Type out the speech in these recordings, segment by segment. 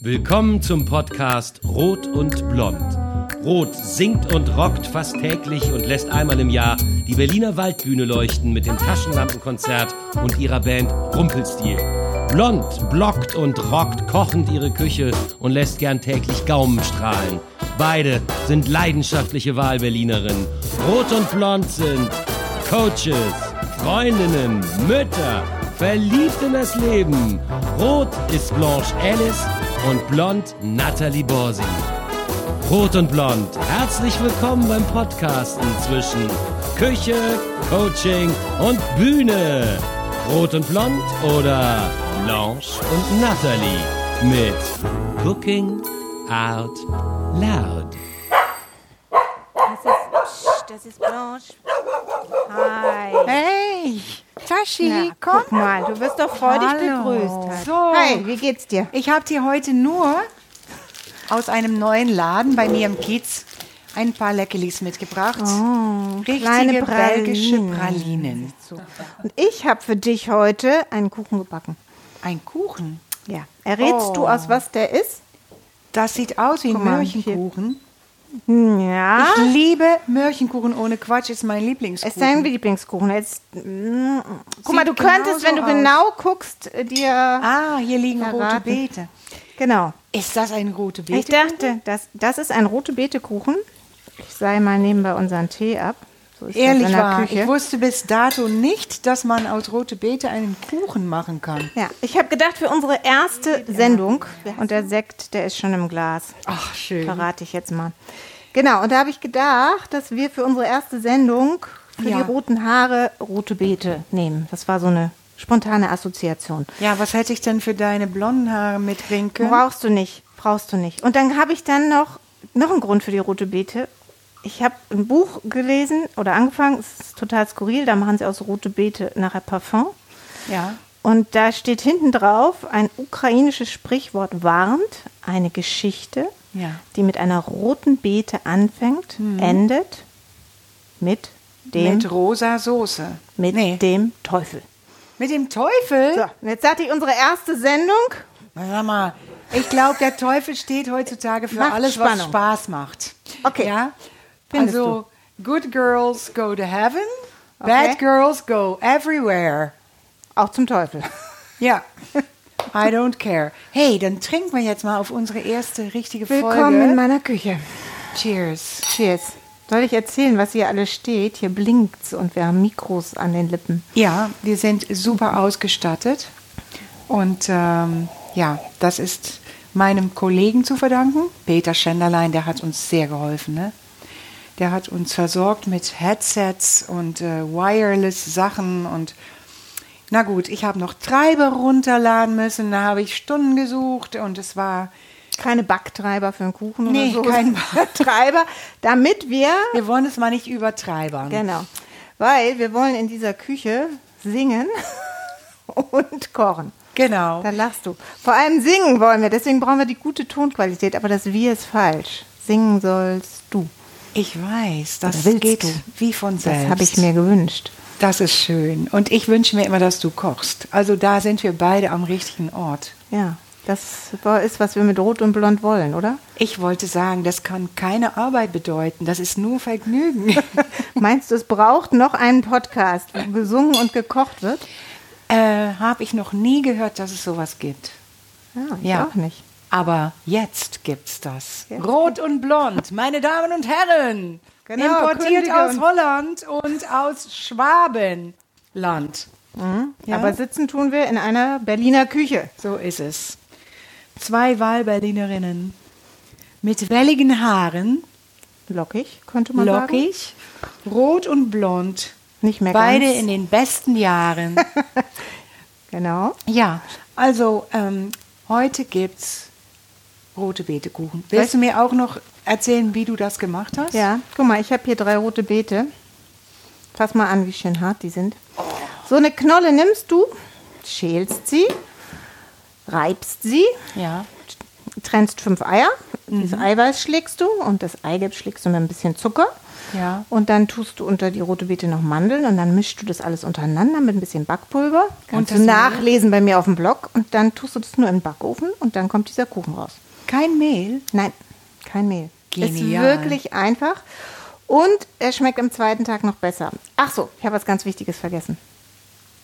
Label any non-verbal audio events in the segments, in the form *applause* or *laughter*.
Willkommen zum Podcast Rot und Blond. Rot singt und rockt fast täglich und lässt einmal im Jahr die Berliner Waldbühne leuchten mit dem Taschenlampenkonzert und ihrer Band Rumpelstil. Blond blockt und rockt kochend ihre Küche und lässt gern täglich Gaumen strahlen. Beide sind leidenschaftliche Wahlberlinerinnen. Rot und Blond sind Coaches, Freundinnen, Mütter, verliebt in das Leben. Rot ist Blanche Alice und blond Natalie Borsi. Rot und Blond, herzlich willkommen beim Podcasten zwischen Küche, Coaching und Bühne. Rot und Blond oder Blanche und Natalie mit Cooking Out Loud. Das ist, das ist Blanche. Hi. Hey, Tashi, Na, komm. guck mal, du wirst doch freudig begrüßt. So. Hi, wie geht's dir? Ich habe dir heute nur aus einem neuen Laden bei mir im Kiez ein paar Leckerlis mitgebracht. Oh, kleine belgische Pralinen. Pralinen. Und ich habe für dich heute einen Kuchen gebacken. Ein Kuchen. Ja. Errätst Oh. du, aus was der ist? Das sieht aus wie ein Mörchenkuchen. Ja. Ich liebe Mörchenkuchen ohne Quatsch, ist mein Es Lieblingskuchen. ist dein Lieblingskuchen. Jetzt, mm, guck mal, du könntest, wenn du genauso genau guckst, äh, dir. ah, hier liegen rote Verraten. Beete. Genau. Ist das ein rote Beete? Ich dachte, das, das ist ein rote Beete-Kuchen. Ich sei mal nebenbei unseren Tee ab. So Ehrlich wahr, Küche. ich wusste bis dato nicht, dass man aus rote Beete einen Kuchen machen kann. Ja, ich habe gedacht, für unsere erste Sendung, und der Sekt, der ist schon im Glas, Ach, schön. verrate ich jetzt mal. Genau, und da habe ich gedacht, dass wir für unsere erste Sendung für Ja. die roten Haare rote Beete nehmen. Das war so eine spontane Assoziation. Ja, was hätte ich denn für deine blonden Haare mitbringen können? Brauchst du nicht, brauchst du nicht. Und dann habe ich dann noch, noch einen Grund für die rote Beete. Ich habe ein Buch gelesen oder angefangen, es ist total skurril, da machen sie aus rote Beete nachher Parfum. Ja. Und da steht hinten drauf, ein ukrainisches Sprichwort warnt, eine Geschichte, Ja. die mit einer roten Beete anfängt, endet mit dem, Mit rosa Soße. mit nee. dem Teufel. Mit dem Teufel? So, und jetzt hatte ich unsere erste Sendung. Sag mal, ich glaube, der Teufel steht heutzutage für Macht alles, was Spannung. Spaß macht. Okay. Ja? Findest also, good girls go to heaven, Okay. bad girls go everywhere. Auch zum Teufel. *laughs* Ja. I don't care. Hey, dann trinken wir jetzt mal auf unsere erste richtige Willkommen in Folge. meiner Küche. Cheers. Cheers. Soll ich erzählen, was hier alles steht? Hier blinkt's und wir haben Mikros an den Lippen. Ja, wir sind super ausgestattet. Und ähm, ja, das ist meinem Kollegen zu verdanken, Peter Schenderlein, der hat uns sehr geholfen. Ne? Der hat uns versorgt mit Headsets und äh, Wireless-Sachen und na gut, ich habe noch Treiber runterladen müssen, da habe ich Stunden gesucht und es war, Keine Backtreiber für einen Kuchen Nee, oder so. kein *laughs* Treiber, damit wir wir wollen es mal nicht übertreibern. Genau. Weil wir wollen in dieser Küche singen *laughs* und kochen. Genau. Da lachst du. Vor allem singen wollen wir, deswegen brauchen wir die gute Tonqualität, aber das Wir ist falsch. Singen sollst du. Ich weiß, das geht du? wie von selbst. Das habe ich mir gewünscht. Das ist schön. Und ich wünsche mir immer, dass du kochst. Also da sind wir beide am richtigen Ort. Ja, das ist, was wir mit Rot und Blond wollen, oder? Ich wollte sagen, das kann keine Arbeit bedeuten. Das ist nur Vergnügen. *laughs* Meinst du, es braucht noch einen Podcast, wo gesungen und gekocht wird? äh, Habe ich noch nie gehört, dass es sowas gibt. Ja, ich Ja. auch nicht. Aber jetzt gibt's das. Rot und blond, meine Damen und Herren. Genau, importiert aus. Holland und aus Schwabenland. Ja. Aber sitzen tun wir in einer Berliner Küche. So ist es. Zwei Wahlberlinerinnen mit welligen Haaren, Lockig, könnte man sagen. lockig, rot und blond. Nicht mehr Beide ganz. in den besten Jahren. *laughs* Genau. ja, also ähm, heute gibt's rote Beetekuchen. Willst du mir auch noch erzählen, wie du das gemacht hast? Ja, guck mal, ich habe hier drei rote Beete. Fass mal an, wie schön hart die sind. So eine Knolle nimmst du, schälst sie, reibst sie, Ja. trennst fünf Eier. Dieses Eiweiß schlägst du und das Eigelb schlägst du mit ein bisschen Zucker. Ja. Und dann tust du unter die rote Beete noch Mandeln und dann mischst du das alles untereinander mit ein bisschen Backpulver. Kannst das du nachlesen bei mir auf dem Blog und dann tust du das nur den Backofen und dann kommt dieser Kuchen raus. Kein Mehl. Nein, kein Mehl. Genial. Ist wirklich einfach und er schmeckt am zweiten Tag noch besser. Ach so, ich habe was ganz Wichtiges vergessen.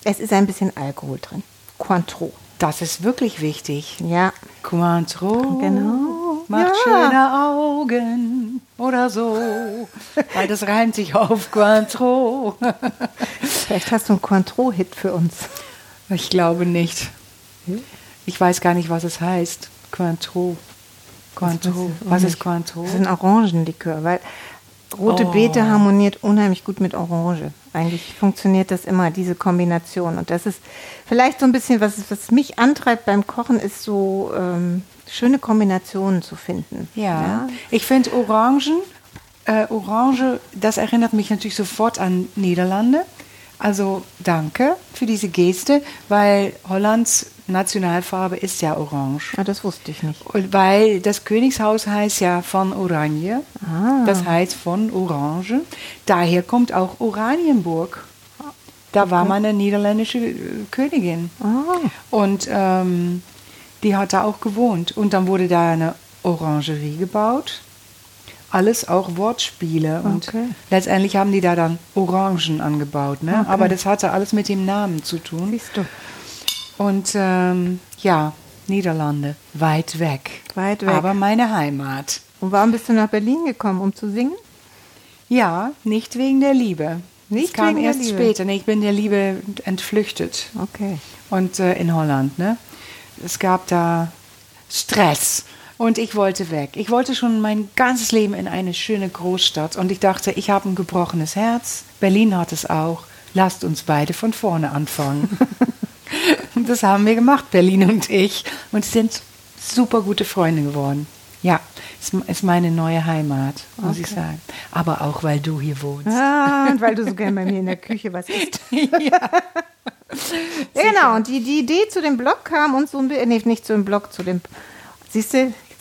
Es ist ein bisschen Alkohol drin. Cointreau. Das ist wirklich wichtig. Ja, Cointreau. Genau. Macht Ja. schöne Augen oder so. Weil das reimt sich auf Cointreau. *laughs* vielleicht hast du einen Cointreau-Hit für uns. Ich glaube nicht. Ich weiß gar nicht, was es heißt. Cointreau. Cointreau. Was ist Cointreau? Das ist ein Orangenlikör, weil rote Oh. Beete harmoniert unheimlich gut mit Orange. Eigentlich funktioniert das immer, diese Kombination. Und das ist vielleicht so ein bisschen, was, was mich antreibt beim Kochen, ist so ähm, schöne Kombinationen zu finden. Ja, ich finde Orangen, äh, Orange, das erinnert mich natürlich sofort an Niederlande. Also danke für diese Geste, weil Hollands Nationalfarbe ist ja orange. Ah, das wusste ich nicht. Und weil das Königshaus heißt ja von Oranje, das heißt von Orange. Daher kommt auch Oranienburg. Da war mal eine niederländische äh, Königin. Ah, Und ähm, die hat da auch gewohnt. Und dann wurde da eine Orangerie gebaut. Alles auch Wortspiele. Und Okay. letztendlich haben die da dann Orangen angebaut. Ne? Okay. Aber das hatte alles mit dem Namen zu tun. siehst du. Und ähm, ja, Niederlande, weit weg. Weit weg. Aber meine Heimat. Und warum bist du nach Berlin gekommen, um zu singen? Ja, nicht wegen der Liebe. Nicht das kam wegen der erst Liebe? später. Nee, ich bin der Liebe entflüchtet. Okay. Und äh, in Holland, ne? Es gab da Stress. Und ich wollte weg. Ich wollte schon mein ganzes Leben in eine schöne Großstadt. Und ich dachte, ich habe ein gebrochenes Herz. Berlin hat es auch. Lasst uns beide von vorne anfangen. *laughs* und *laughs* das haben wir gemacht, Berlin und ich. Und sind super gute Freunde geworden. Ja, ist, ist meine neue Heimat, muss ich sagen. Aber auch, weil du hier wohnst. Ah, und weil du so *laughs* gerne bei mir in der Küche was isst. *laughs* Ja, genau, und die, die Idee zu dem Blog kam uns so ein bisschen, nee, nicht zu dem Blog, zu dem, siehst du,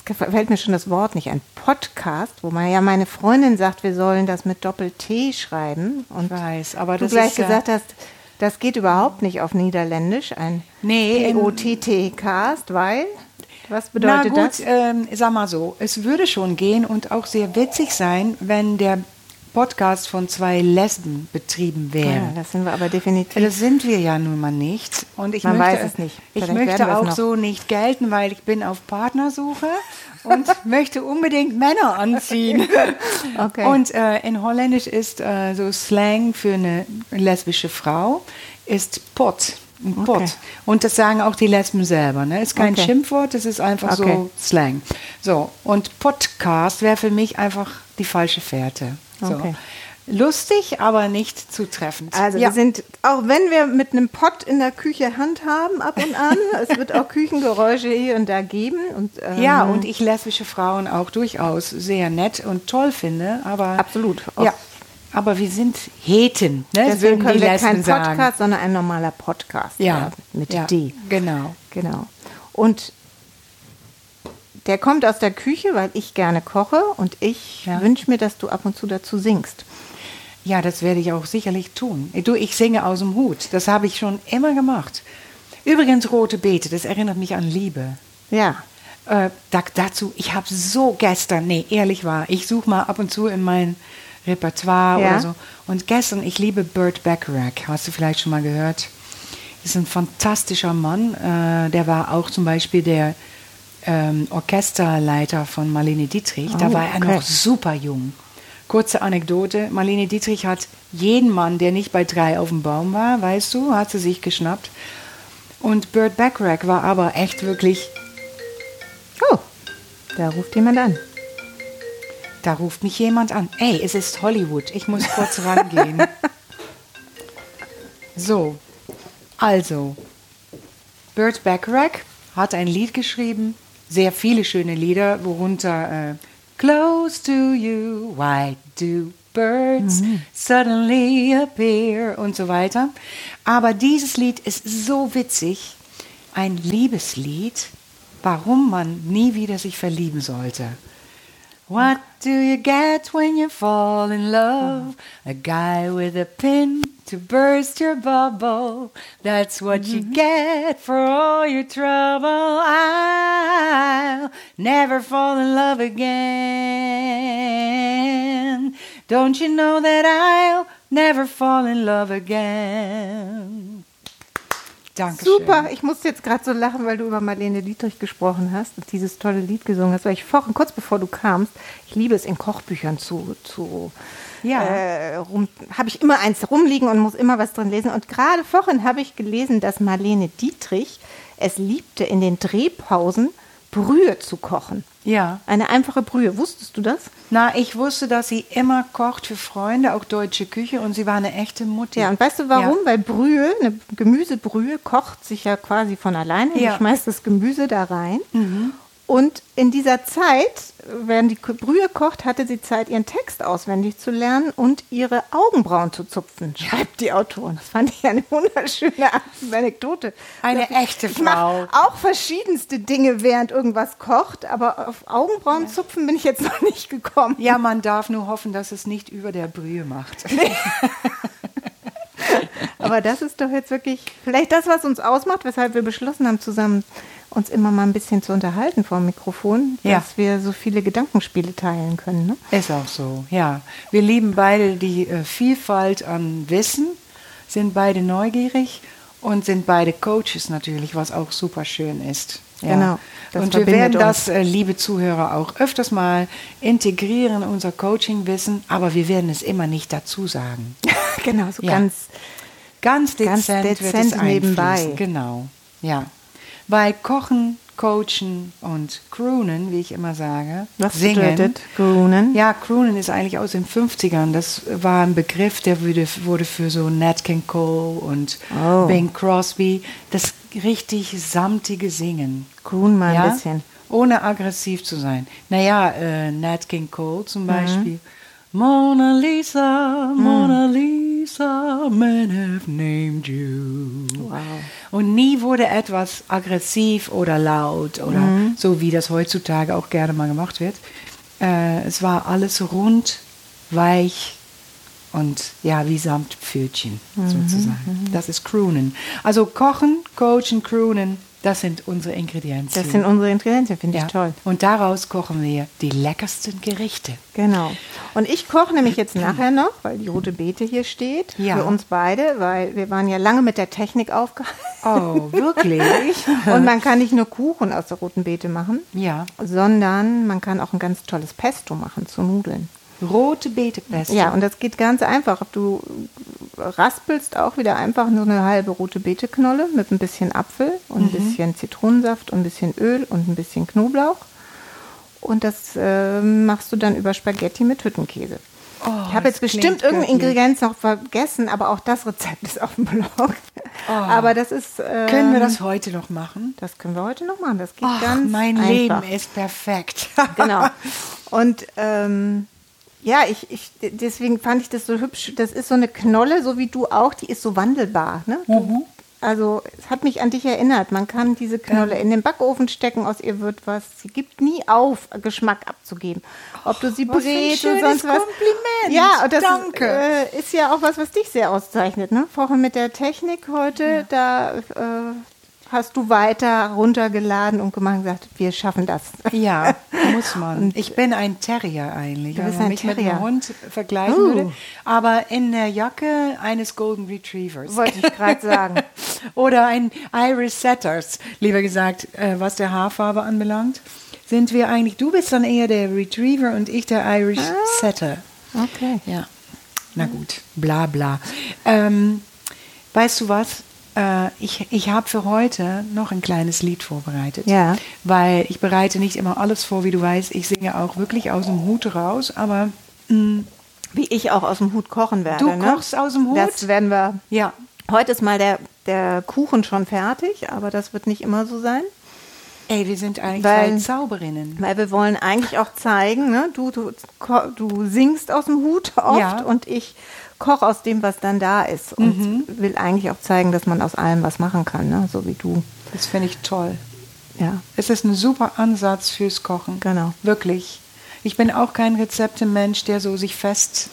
jetzt fällt mir schon das Wort nicht, ein Podcast, wo man ja meine Freundin sagt, wir sollen das mit Doppel-T schreiben. Und Ich weiß, aber du gleich ist ja- gesagt hast, das geht überhaupt nicht auf Niederländisch, ein Nee, P-O-T-T-Cast, weil, was Na bedeutet gut, das? ähm, sag mal so, es würde schon gehen und auch sehr witzig sein, wenn der Podcast von zwei Lesben betrieben Ja, wäre. das sind wir aber definitiv. Das sind wir ja nun mal nicht. Und ich Man möchte, weiß es nicht. Ich Vielleicht werden möchte auch so nicht gelten, weil ich bin auf Partnersuche und *laughs* möchte unbedingt Männer anziehen. *laughs* Okay. Und äh, in Holländisch ist äh, so Slang für eine lesbische Frau ist Pot. Pot. Okay. Und das sagen auch die Lesben selber. Ne? Ist kein Okay. Schimpfwort, das ist einfach so Slang. So, und Podcast wäre für mich einfach die falsche Fährte. So. Okay. Lustig, aber nicht zutreffend. Also ja. wir sind, auch wenn wir mit einem Pott in der Küche handhaben ab und an, *laughs* es wird auch Küchengeräusche hier und da geben. Und, ähm, Ja, und ich lesbische Frauen auch durchaus sehr nett und toll finde, aber Absolut. Ja, aber wir sind Heten, ne? deswegen können wir kein sagen. Podcast, sondern ein normaler Podcast. Ja, mit ja, D. Genau. Genau. Und der kommt aus der Küche, weil ich gerne koche und ich Ja. wünsche mir, dass du ab und zu dazu singst. Ja, das werde ich auch sicherlich tun. Du, ich singe aus dem Hut. Das habe ich schon immer gemacht. Übrigens rote Beete, das erinnert mich an Liebe. Ja. Äh, da, dazu, ich habe so gestern, nee, ehrlich war, ich suche mal ab und zu in mein Repertoire Ja. oder so. Und gestern, ich liebe Burt Bacharach, hast du vielleicht schon mal gehört? Ist ein fantastischer Mann. Äh, der war auch zum Beispiel der ähm, Orchesterleiter von Marlene Dietrich. da Oh, war er okay. noch super jung. Kurze Anekdote: Marlene Dietrich hat jeden Mann, der nicht bei drei auf dem Baum war, weißt du, hat sie sich geschnappt. Und Burt Bacharach war aber echt wirklich Oh, da ruft jemand an. Da ruft mich jemand an. Ey, es ist Hollywood. Ich muss kurz rangehen. *laughs* So, also, Burt Bacharach hat ein Lied geschrieben, sehr viele schöne Lieder, worunter äh, Close to you, why do birds suddenly appear und so weiter. Aber dieses Lied ist so witzig, ein Liebeslied, warum man nie wieder sich verlieben sollte. What do you get when you fall in love? A guy with a pin to burst your bubble. That's what you mm-hmm. get for all your trouble. I'll never fall in love again. Don't you know that I'll never fall in love again? Dankeschön. Super, ich musste jetzt gerade so lachen, weil du über Marlene Dietrich gesprochen hast und dieses tolle Lied gesungen hast, weil ich vorhin, kurz bevor du kamst, ich liebe es in Kochbüchern zu, zu Ja. äh, rum, habe ich immer eins rumliegen und muss immer was drin lesen. Und gerade vorhin habe ich gelesen, dass Marlene Dietrich es liebte, in den Drehpausen Brühe zu kochen. Ja. Eine einfache Brühe. Wusstest du das? Na, ich wusste, dass sie immer kocht für Freunde, auch deutsche Küche, und sie war eine echte Mutter. Ja, und weißt du warum? Ja. Weil Brühe, eine Gemüsebrühe, kocht sich ja quasi von alleine. Ja. Du schmeißt das Gemüse da rein. Und in dieser Zeit, während die Brühe kocht, hatte sie Zeit, ihren Text auswendig zu lernen und ihre Augenbrauen zu zupfen, schreibt die Autorin. Das fand ich eine wunderschöne *laughs* Anekdote. Eine Ich echte ich Frau. auch verschiedenste Dinge, während irgendwas kocht, aber auf Augenbrauen zupfen bin ich jetzt *laughs* noch nicht gekommen. Ja, man darf nur hoffen, dass es nicht über der Brühe macht. *laughs* Aber das ist doch jetzt wirklich vielleicht das, was uns ausmacht, weshalb wir beschlossen haben, zusammen uns immer mal ein bisschen zu unterhalten vor dem Mikrofon, Ja. dass wir so viele Gedankenspiele teilen können. Ne? Ist auch so, ja. Wir lieben beide die äh, Vielfalt an Wissen, sind beide neugierig und sind beide Coaches natürlich, was auch super schön ist. Ja. Genau, und wir werden das, äh, liebe Zuhörer, auch öfters mal integrieren in unser Coaching-Wissen, aber wir werden es immer nicht dazu sagen. *laughs* genau, so Ja. ganz. Ganz dezent, Ganz wird dezent es nebenbei. Genau, ja. Bei Kochen, Coachen und Croonen, wie ich immer sage, Was singen. bedeutet Croonen? Ja, Croonen ist eigentlich aus den 50ern. Das war ein Begriff, der wurde, wurde für so Nat King Cole und Oh. Bing Crosby das richtig samtige Singen. Croon mal ja? ein bisschen. Ohne aggressiv zu sein. Naja, äh, Nat King Cole Mhm. zum Beispiel. Mona Lisa, Mona Lisa, men have named you. Wow. Und nie wurde etwas aggressiv oder laut oder Mhm. so, wie das heutzutage auch gerne mal gemacht wird. Äh, es war alles rund, weich und ja, wie Samtpfötchen Mhm, sozusagen. Das ist Croonen. Also kochen, coachen, croonen, das sind unsere Ingredienzien. Das sind unsere Ingredienzien, finde ja. ich toll. Und daraus kochen wir die leckersten Gerichte. Genau. Und ich koche nämlich jetzt nachher noch, weil die rote Beete hier steht, Ja. für uns beide, weil wir waren ja lange mit der Technik aufgehalten. Oh, wirklich? *laughs* Und man kann nicht nur Kuchen aus der roten Beete machen, ja. sondern man kann auch ein ganz tolles Pesto machen zu Nudeln. Rote Beetepesto. Ja, und das geht ganz einfach. Du raspelst auch wieder einfach nur eine halbe rote Beeteknolle mit ein bisschen Apfel und ein bisschen Zitronensaft und ein bisschen Öl und ein bisschen Knoblauch. Und das äh, machst du dann über Spaghetti mit Hüttenkäse. ich habe jetzt bestimmt irgendeine. Ingredienz noch vergessen, aber auch das Rezept ist auf dem Blog. Aber das ist. ähm, Können wir das heute noch machen? Das können wir heute noch machen. Das geht Ach, ganz mein einfach. Leben ist perfekt. genau. *laughs* Und ähm, ja, ich, ich, deswegen fand ich das so hübsch. Das ist so eine Knolle, so wie du auch, die ist so wandelbar. Ne? Du, Mhm. Also es hat mich an dich erinnert. Man kann diese Knolle in den Backofen stecken, aus ihr wird was. Sie gibt nie auf, Geschmack abzugeben. Ob du sie ein brätst oder sonst was. Kompliment. Ja, und das Danke. Ist, äh, ist ja auch was, was dich sehr auszeichnet. Ne? Vorhin mit der Technik heute, da äh, hast du weiter runtergeladen und gemacht und gesagt, wir schaffen das. Ja, *laughs* muss man. Ich bin ein Terrier eigentlich, Du wenn bist man ein mich mit Terrier. einem Hund vergleichen Uh. würde. Aber in der Jacke eines Golden Retrievers. Wollte ich gerade *laughs* sagen. Oder ein Irish Setters, lieber gesagt, äh, was der Haarfarbe anbelangt. Sind wir eigentlich, du bist dann eher der Retriever und ich der Irish Ah. Setter. Okay. Ja, na gut, bla bla. Ähm, weißt du was? Äh, ich ich habe für heute noch ein kleines Lied vorbereitet. Ja. Weil ich bereite nicht immer alles vor, wie du weißt. Ich singe auch wirklich aus dem Hut raus, aber Wie ich auch aus dem Hut kochen werde. Du ne? kochst aus dem Hut? Das werden wir. ja. Heute ist mal der, der Kuchen schon fertig, aber das wird nicht immer so sein. Ey, wir sind eigentlich Weil- zwei Zauberinnen. Weil wir wollen eigentlich auch zeigen, ne? du, du, du singst aus dem Hut oft Ja. und ich koche aus dem, was dann da ist. Und Mhm. will eigentlich auch zeigen, dass man aus allem was machen kann, ne? so wie du. Das finde ich toll. Ja. Es ist ein super Ansatz fürs Kochen. Genau. Wirklich. Ich bin auch kein Rezeptemensch, der so sich fest.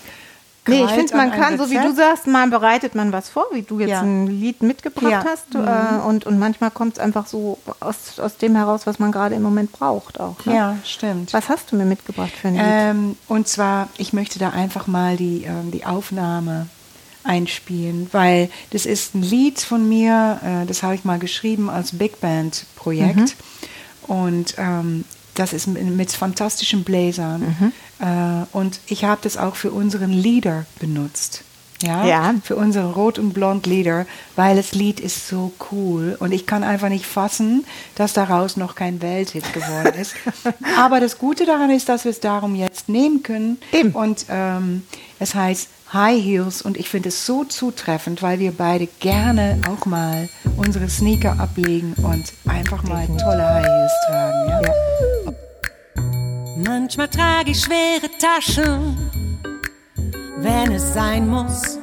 Nee, ich finde, man kann, so wie du sagst, mal bereitet man was vor, wie du jetzt Ja. ein Lied mitgebracht Ja. Mhm. hast. Äh, und, und manchmal kommt es einfach so aus, aus dem heraus, was man gerade im Moment braucht auch. Ne? Ja, stimmt. Was hast du mir mitgebracht für ein Lied? Ähm, und zwar, ich möchte da einfach mal die, ähm, die Aufnahme einspielen, weil das ist ein Lied von mir, äh, das habe ich mal geschrieben als Big Band Projekt und ähm, das ist mit, fantastischen Bläsern äh, und ich habe das auch für unseren Leader benutzt. Ja, Ja. für unsere Rot- und Blond-Lieder, weil das Lied ist so cool und ich kann einfach nicht fassen, dass daraus noch kein Welthit geworden ist. *laughs* Aber das Gute daran ist, dass wir es darum jetzt nehmen können. Eben. Und ähm, es heißt High Heels und ich finde es so zutreffend, weil wir beide gerne auch mal unsere Sneaker ablegen und einfach mal tolle High Heels tragen. Ja? Manchmal trage ich schwere Taschen, wenn es sein muss.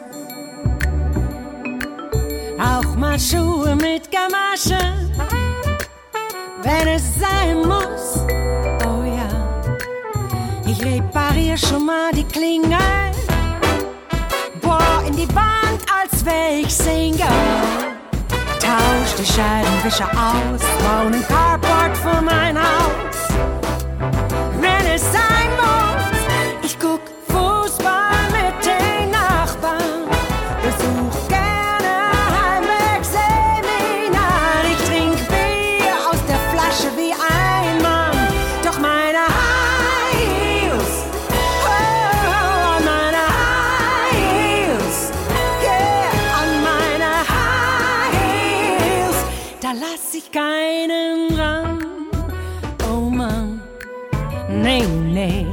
Auch mal Schuhe mit Gamaschen, wenn es sein muss. Oh ja, ich repariere schon mal die Klingel. Boah, in die Wand, als wär ich Single. Tausch die Scheibenwischer aus, bau ein Carport vor mein Haus Nee, nee.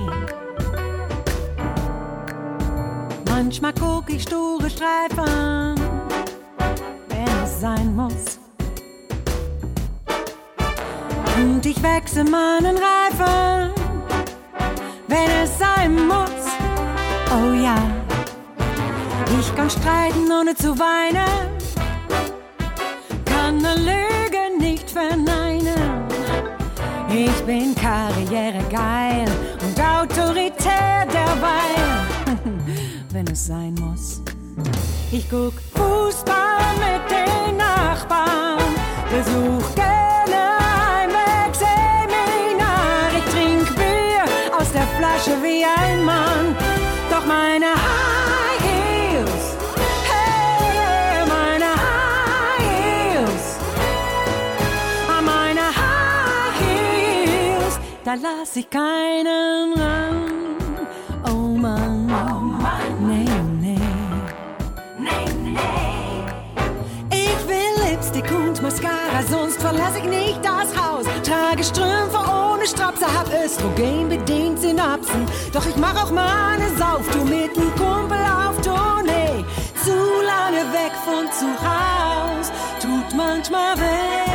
Manchmal guck ich sture Streifen, wenn es sein muss. Und ich wechsle meinen Reifen, wenn es sein muss. Oh ja, ich kann streiten ohne zu weinen, kann eine Lüge nicht verneinen. Ich bin karrieregeil und autoritär derweil, *laughs* wenn es sein muss. Ich guck Fußball mit den Nachbarn, besuch gerne Heimweg-Seminar. Ich trink Bier aus der Flasche wie ein Mann, doch meine High da lass ich keinen ran. Oh Mann, nee, nee. Ich will Lipstick und Mascara, sonst verlasse ich nicht das Haus. Trage Strümpfe ohne Strapse, hab Östrogen bedingt Synapsen. Doch ich mach auch mal eine Sauftour mit nem Kumpel auf Tournee. Zu lange weg von zu Haus, tut manchmal weh.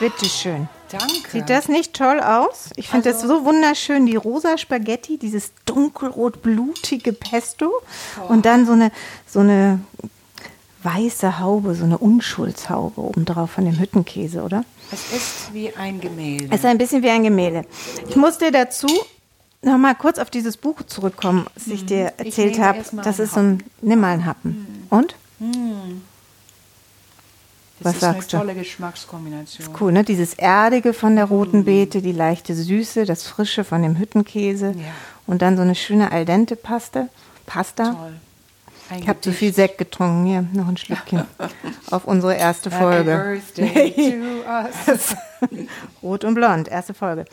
Bitte schön. Danke. Sieht das nicht toll aus? Ich finde das so wunderschön. Die rosa Spaghetti, dieses dunkelrot-blutige Pesto und dann so eine, so eine weiße Haube, so eine Unschuldshaube obendrauf von dem Hüttenkäse, oder? Es ist wie ein Gemälde. Es ist ein bisschen wie ein Gemälde. Ich musste dazu noch mal kurz auf dieses Buch zurückkommen, was ich dir Ich erzählt habe. Das ist so ein, nimm mal einen Happen. Und? das was ist sagst du? eine tolle Geschmackskombination. Cool, ne? Dieses Erdige von der roten Beete, die leichte Süße, das Frische von dem Hüttenkäse Ja. und dann so eine schöne al dente Paste, Pasta. Toll. Ein Ich habe zu viel Sekt getrunken. Hier, noch ein Schlückchen *laughs* auf unsere erste Folge. *laughs* *laughs* Rot und Blond, erste Folge.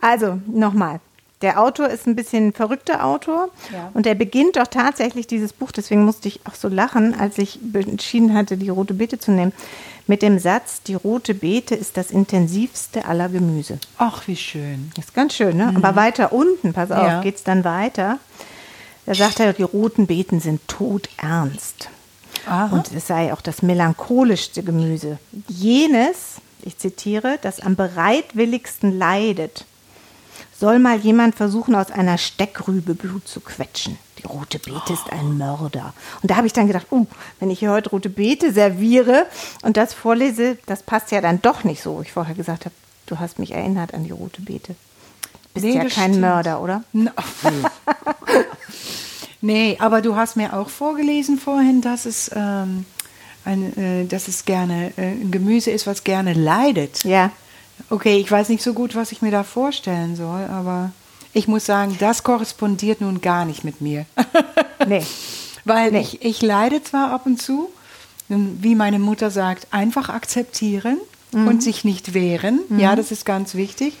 Also, nochmal. Der Autor ist ein bisschen ein verrückter Autor Ja. und er beginnt doch tatsächlich dieses Buch, deswegen musste ich auch so lachen, als ich entschieden hatte, die rote Beete zu nehmen, mit dem Satz, die rote Beete ist das intensivste aller Gemüse. Ach, wie schön. Das ist ganz schön, ne? Aber weiter unten, pass auf, Ja. geht's dann weiter. Da sagt er, die roten Beeten sind todernst. Aha. Und es sei auch das melancholischste Gemüse. Jenes, ich zitiere, das am bereitwilligsten leidet. Soll mal jemand versuchen, aus einer Steckrübe Blut zu quetschen. Die rote Beete ist ein Mörder. Und da habe ich dann gedacht, uh, wenn ich hier heute rote Beete serviere und das vorlese, das passt ja dann doch nicht so, ich vorher gesagt habe, du hast mich erinnert an die rote Beete. Bist Nee, ja kein stimmt. Mörder, oder? No. *laughs* nee, aber du hast mir auch vorgelesen vorhin, dass es, ähm, ein, äh, dass es gerne äh, ein Gemüse ist, was gerne leidet. Ja. Okay, ich weiß nicht so gut, was ich mir da vorstellen soll, aber ich muss sagen, das korrespondiert nun gar nicht mit mir. *laughs* Nee. Weil Nee. ich, ich leide zwar ab und zu, und wie meine Mutter sagt, einfach akzeptieren Mhm. und sich nicht wehren. Ja, das ist ganz wichtig.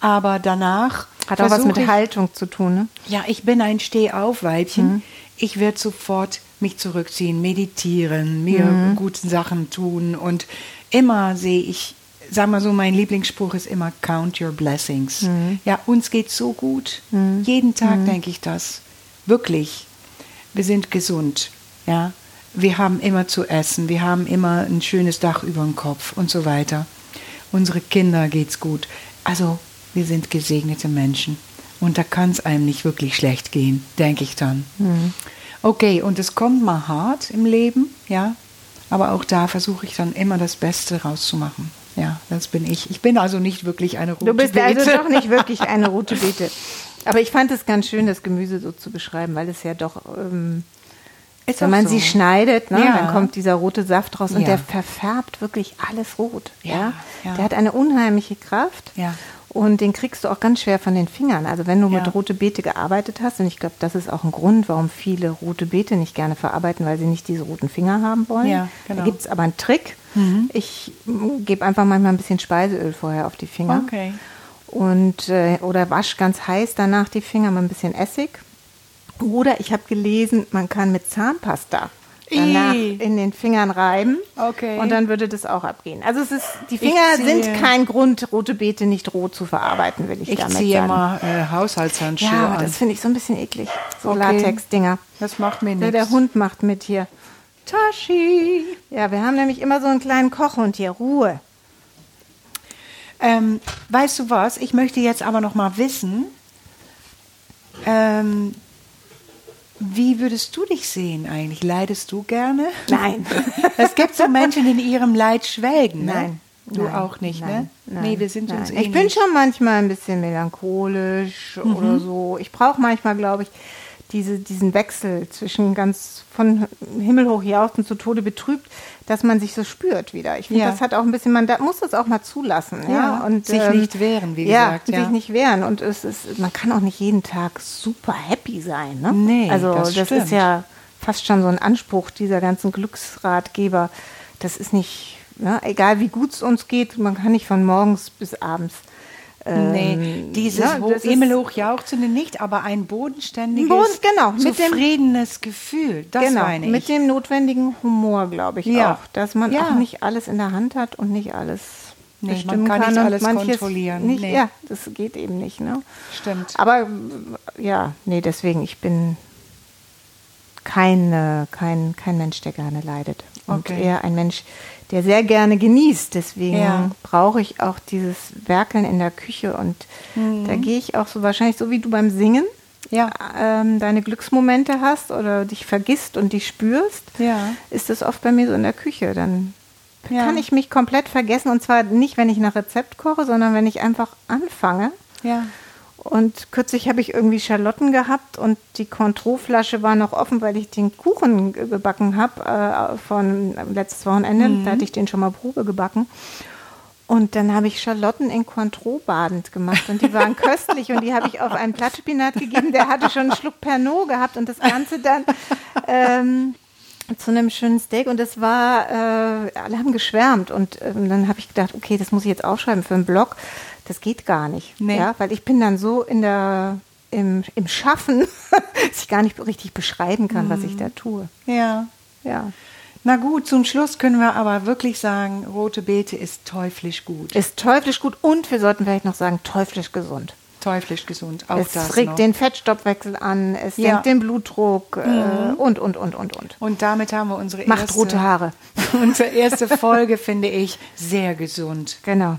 Aber danach Hat auch was mit ich- Haltung zu tun, ne? ja, ich bin ein Stehaufweibchen. Mhm. Ich werde sofort mich zurückziehen, meditieren, mir Mhm. gute Sachen tun und immer sehe ich, sag mal so, mein Lieblingsspruch ist immer Count your blessings. Mhm. Ja, uns geht's so gut. Jeden Tag denke ich das. Wirklich. Wir sind gesund. Ja, wir haben immer zu essen, wir haben immer ein schönes Dach über dem Kopf und so weiter. Unsere Kinder geht's gut. Also, wir sind gesegnete Menschen. Und da kann es einem nicht wirklich schlecht gehen, denke ich dann. Okay, und es kommt mal hart im Leben, ja. Aber auch da versuche ich dann immer das Beste rauszumachen. Ja, das bin ich. Ich bin also nicht wirklich eine rote Du bist also Beete. doch nicht wirklich *laughs* eine rote Beete. Aber ich fand es ganz schön, das Gemüse so zu beschreiben, weil es ja doch, ähm, Ist wenn man so. sie schneidet, ne, Ja. dann kommt dieser rote Saft raus und Ja. der verfärbt wirklich alles rot. Ja, Ja, ja. Der hat eine unheimliche Kraft. Ja. Und den kriegst du auch ganz schwer von den Fingern. Also wenn du Ja. mit rote Beete gearbeitet hast, und ich glaube, das ist auch ein Grund, warum viele rote Beete nicht gerne verarbeiten, weil sie nicht diese roten Finger haben wollen. Ja, genau. Da gibt es aber einen Trick. Ich mm, gebe einfach manchmal ein bisschen Speiseöl vorher auf die Finger. Okay. Und, äh, oder wasch ganz heiß danach die Finger mit ein bisschen Essig. Oder ich habe gelesen, man kann mit Zahnpasta danach in den Fingern reiben. Okay. Und dann würde das auch abgehen. Also es ist, die Finger ziehe- sind kein Grund, rote Beete nicht rot zu verarbeiten, will ich, Ich damit ziehe sagen. immer äh, Haushaltshandschuhe ja, an. das finde ich so ein bisschen eklig. So Okay. Latex-Dinger. Das macht mir Ja, nichts. der Hund macht mit hier. Tashi. Ja, wir haben nämlich immer so einen kleinen Kochhund hier. Ruhe. Ähm, weißt du was? Ich möchte jetzt aber noch mal wissen, ähm, wie würdest du dich sehen eigentlich? Leidest du gerne? Nein. *laughs* Es gibt so Menschen, die in ihrem Leid schwelgen. Ne? Nein. Du Nein, auch nicht, nein, ne? Nein, nee, wir sind nein. uns Ich ähnlich. bin schon manchmal ein bisschen melancholisch Mhm. oder so. Ich brauche manchmal, glaube ich, diese, diesen Wechsel zwischen ganz von Himmel hoch jauchzen zu Tode betrübt, dass man sich so spürt wieder. Ich finde, Ja. das hat auch ein bisschen, man da, muss das auch mal zulassen. Ja, Ja, und sich nicht wehren, wie ja, gesagt, sich ja. nicht wehren. Und es ist, man kann auch nicht jeden Tag super happy sein. Ne? Nee, also das das, ist ja fast schon so ein Anspruch dieser ganzen Glücksratgeber. Das ist nicht, ne? egal wie gut es uns geht, man kann nicht von morgens bis abends. Ähm, Nee, dieses ho das ist- Himmelhoch jauchzende nicht, aber ein bodenständiges, Boden- genau, mit dem- zufriedenes Gefühl. Das genau, meine ich. mit dem notwendigen Humor, glaube ich Ja. auch, dass man Ja. auch nicht alles in der Hand hat und nicht alles Nee, man bestimmen kann nicht alles kontrollieren. Nicht, Nee. Ja, das geht eben nicht. Ne? Stimmt. Aber ja, nee, deswegen, ich bin kein, kein, kein Mensch, der gerne leidet. Und Okay. eher ein Mensch, der sehr gerne genießt. Deswegen Ja. brauche ich auch dieses Werkeln in der Küche. Und Mhm. da gehe ich auch so wahrscheinlich so wie du beim Singen. Ja. Ähm, deine Glücksmomente hast oder dich vergisst und dich spürst, Ja. ist das oft bei mir so in der Küche. Dann Ja. kann ich mich komplett vergessen und zwar nicht, wenn ich nach Rezept koche, sondern wenn ich einfach anfange. Ja. Und kürzlich habe ich irgendwie Schalotten gehabt und die Cointreau-Flasche war noch offen, weil ich den Kuchen ge- gebacken habe äh, von letztes Wochenende. Da hatte ich den schon mal Probe gebacken. Und dann habe ich Schalotten in Cointreau badend gemacht und die waren *laughs* köstlich und die habe ich auf einen Plattspinat gegeben. Der hatte schon einen Schluck Pernod gehabt und das Ganze dann ähm, zu einem schönen Steak und das war, äh, alle haben geschwärmt und ähm, dann habe ich gedacht, okay, das muss ich jetzt aufschreiben für einen Blog. Das geht gar nicht, Nee. ja, weil ich bin dann so in der im, im Schaffen, *laughs* dass ich gar nicht richtig beschreiben kann, was ich da tue. Ja. Ja. Na gut, zum Schluss können wir aber wirklich sagen, rote Beete ist teuflisch gut. Ist teuflisch gut und wir sollten vielleicht noch sagen, teuflisch gesund. Teuflisch gesund, auch es das regt noch. den Fettstoffwechsel an, es Ja. senkt den Blutdruck äh, und, und, und, und, und. Und damit haben wir unsere Macht erste, rote Haare. *laughs* unsere erste Folge, finde ich, sehr gesund Genau.